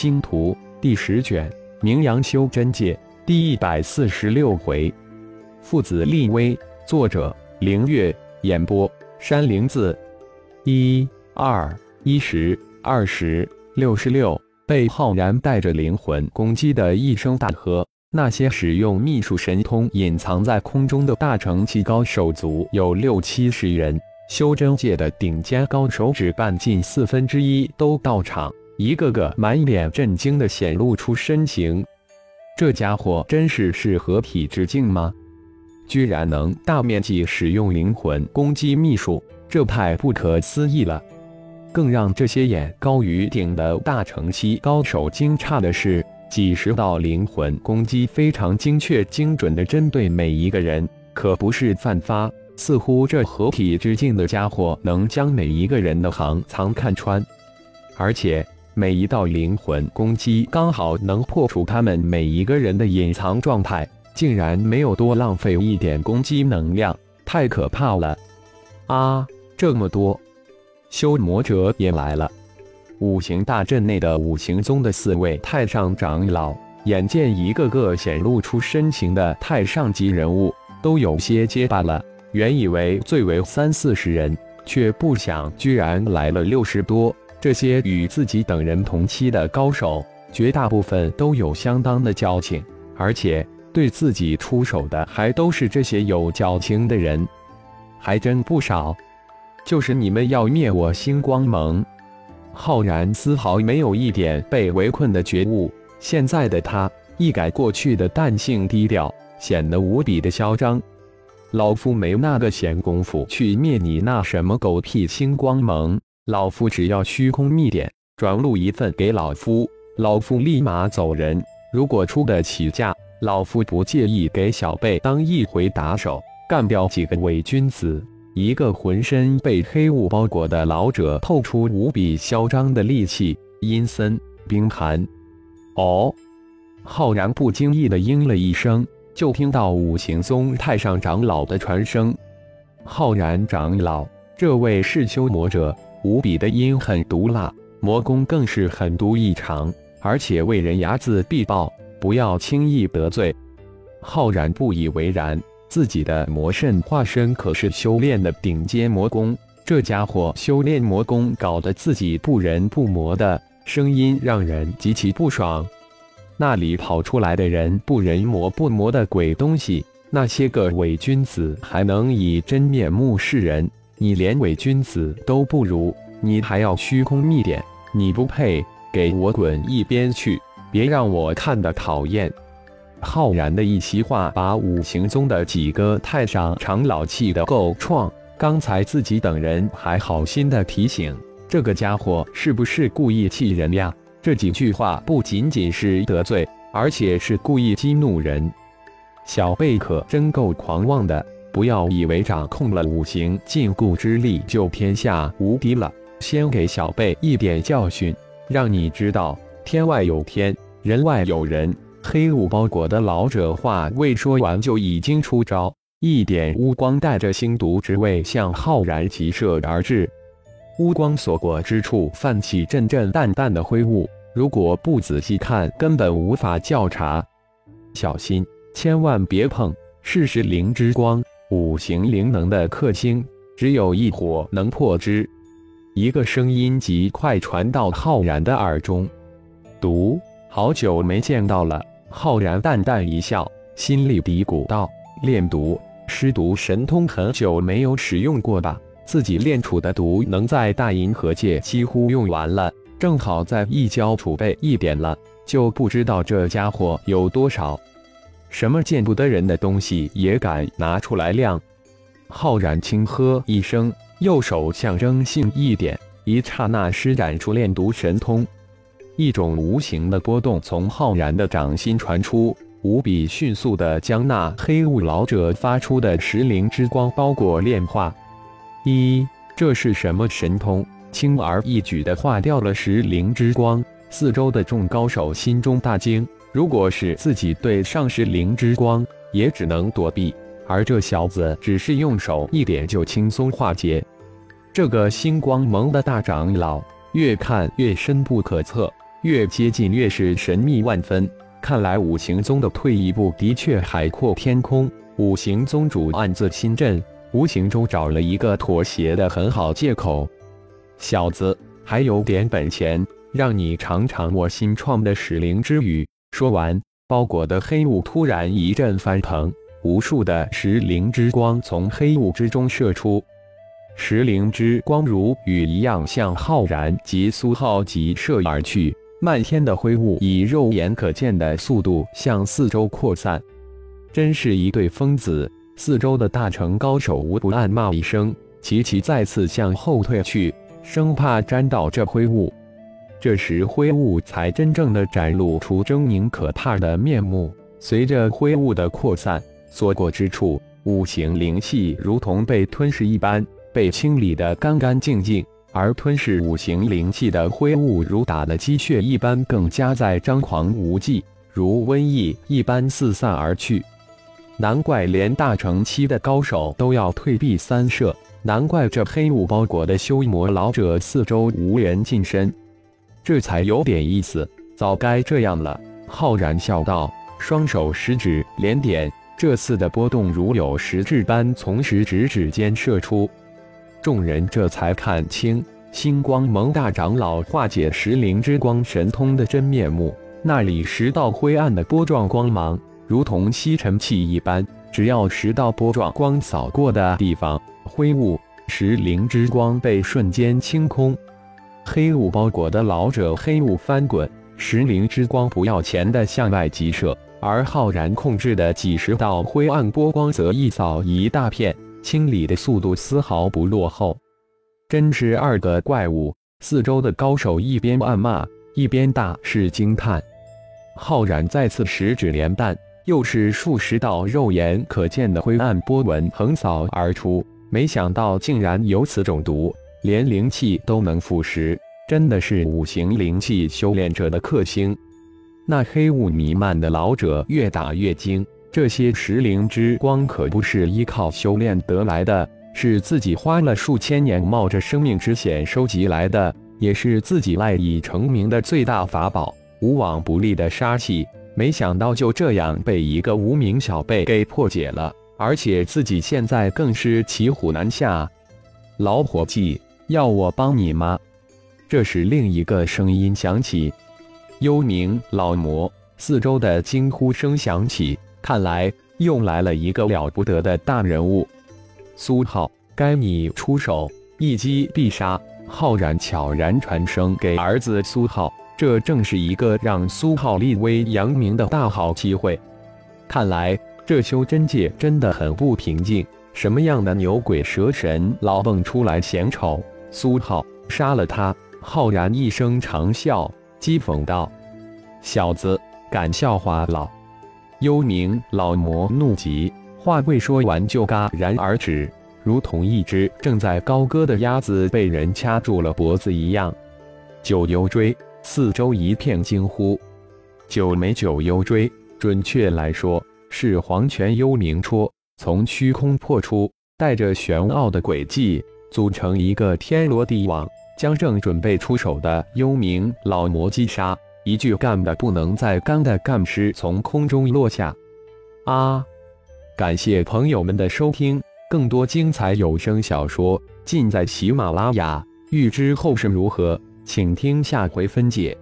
星图第十卷，名扬修真界第一百四十六回，父子立威。作者：凌月。演播：山灵子。一、二、一十、二十、六十六。被浩然带着灵魂攻击的一声大喝。那些使用秘术神通隐藏在空中的大成期高手族有六七十人，修真界的顶尖高手只半近四分之一都到场。一个个满脸震惊的显露出身形，这家伙真是是合体之境吗？居然能大面积使用灵魂攻击秘术，这太不可思议了！更让这些眼高于顶的大乘期高手惊诧的是，几十道灵魂攻击非常精确精准的针对每一个人，可不是散发。似乎这合体之境的家伙能将每一个人的行藏看穿，而且。每一道灵魂攻击刚好能破除他们每一个人的隐藏状态，竟然没有多浪费一点攻击能量，太可怕了！啊，这么多修魔者也来了！五行大阵内的五行宗的四位太上长老，眼见一个个显露出身形的太上级人物，都有些结巴了。原以为最为三四十人，却不想居然来了六十多。这些与自己等人同期的高手，绝大部分都有相当的交情，而且对自己出手的还都是这些有交情的人，还真不少。就是你们要灭我星光盟？浩然丝毫没有一点被围困的觉悟，现在的他一改过去的淡性低调，显得无比的嚣张。老夫没那个闲工夫去灭你那什么狗屁星光盟。老夫只要虚空秘典，转录一份给老夫，老夫立马走人。如果出得起价，老夫不介意给小辈当一回打手，干掉几个伪君子。一个浑身被黑雾包裹的老者透出无比嚣张的戾气。阴森冰寒。哦，浩然不经意的应了一声，就听到五行宗太上长老的传声：“浩然长老，这位是修魔者。”无比的阴狠毒辣，魔功更是狠毒异常，而且为人睚眦必报，不要轻易得罪。浩然不以为然，自己的魔圣化身可是修炼的顶尖魔功，这家伙修炼魔功搞得自己不人不魔的，声音让人极其不爽。那里跑出来的人不人魔不魔的鬼东西，那些个伪君子还能以真面目示人。你连伪君子都不如，你还要虚空秘典？你不配！给我滚一边去！别让我看得讨厌！浩然的一席话，把五行宗的几个太上长老气得够呛。刚才自己等人还好心的提醒，这个家伙是不是故意气人呀？这几句话不仅仅是得罪，而且是故意激怒人。小贝可真够狂妄的！不要以为掌控了五行禁锢之力就天下无敌了。先给小辈一点教训，让你知道天外有天，人外有人。黑雾包裹的老者话未说完，就已经出招，一点乌光带着星毒之味向浩然急射而至。乌光所过之处泛起阵阵淡淡的灰雾，如果不仔细看，根本无法校查。小心，千万别碰！试试灵之光。五行灵能的克星，只有一火能破之。一个声音极快传到浩然的耳中：“毒，好久没见到了。”浩然淡淡一笑，心里嘀咕道：“炼毒、尸毒神通很久没有使用过吧？自己炼出的毒能在大银河界几乎用完了，正好在一交储备一点了，就不知道这家伙有多少。”什么见不得人的东西也敢拿出来亮？浩然轻喝一声，右手象征性一点，一刹那施展出炼毒神通。一种无形的波动从浩然的掌心传出，无比迅速的将那黑雾老者发出的石灵之光包裹炼化。一，这是什么神通？轻而易举的化掉了石灵之光，四周的众高手心中大惊。如果是自己对上是灵之光，也只能躲避，而这小子只是用手一点就轻松化解。这个星光盟的大长老越看越深不可测，越接近越是神秘万分。看来五行宗的退一步的确海阔天空。五行宗主暗自心震，无形中找了一个妥协的很好借口。小子，还有点本钱，让你尝尝我新创的使灵之语。说完，包裹的黑雾突然一阵翻腾，无数的石灵之光从黑雾之中射出。石灵之光如雨一样向浩然及苏浩急射而去。漫天的灰雾以肉眼可见的速度向四周扩散，真是一对疯子！四周的大成高手无不暗骂一声，齐齐再次向后退去，生怕沾到这灰雾。这时，灰雾才真正的展露出狰狞可怕的面目。随着灰雾的扩散，所过之处，五行灵气如同被吞噬一般，被清理得干干净净。而吞噬五行灵气的灰雾，如打了鸡血一般，更加在张狂无忌，如瘟疫一般四散而去。难怪连大成期的高手都要退避三舍，难怪这黑雾包裹的修魔老者四周无人近身，这才有点意思。早该这样了。浩然笑道，双手食指连点，这次的波动如有实质般从食指指尖射出。众人这才看清星光盟大长老化解石灵之光神通的真面目。那里十道灰暗的波状光芒，如同吸尘器一般，只要十道波状光扫过的地方，灰雾、石灵之光被瞬间清空。黑雾包裹的老者，黑雾翻滚，石灵之光不要钱的向外急射，而浩然控制的几十道灰暗波光则一扫一大片。清理的速度丝毫不落后，真是二个怪物！四周的高手一边暗骂，一边大是惊叹。浩然再次十指连弹，又是数十道肉眼可见的灰暗波纹横扫而出。没想到竟然有此种毒，连灵气都能腐蚀，真的是五行灵气修炼者的克星。那黑雾弥漫的老者越打越惊。这些石灵之光可不是依靠修炼得来的，是自己花了数千年冒着生命之险收集来的，也是自己赖以成名的最大法宝，无往不利的杀器。没想到就这样被一个无名小辈给破解了，而且自己现在更是骑虎难下。老伙计，要我帮你吗？这时另一个声音响起：“幽冥老魔！”四周的惊呼声响起。看来又来了一个了不得的大人物，苏浩，该你出手，一击必杀。浩然悄然传声给儿子苏浩，这正是一个让苏浩立威扬名的大好机会。看来这修真界真的很不平静，什么样的牛鬼蛇神老蹦出来显丑？苏浩，杀了他！浩然一声长啸，讥讽道：“小子，敢笑话老？”幽冥老魔怒极，话未说完就戛然而止，如同一只正在高歌的鸭子被人掐住了脖子一样。九幽锥，四周一片惊呼。九枚九幽锥，准确来说是黄泉幽冥戳，从虚空破出，带着玄奥的轨迹，组成一个天罗地网，将正准备出手的幽冥老魔击杀。一具干的不能再干的干尸从空中落下，啊！感谢朋友们的收听，更多精彩有声小说尽在喜马拉雅。欲知后事如何，请听下回分解。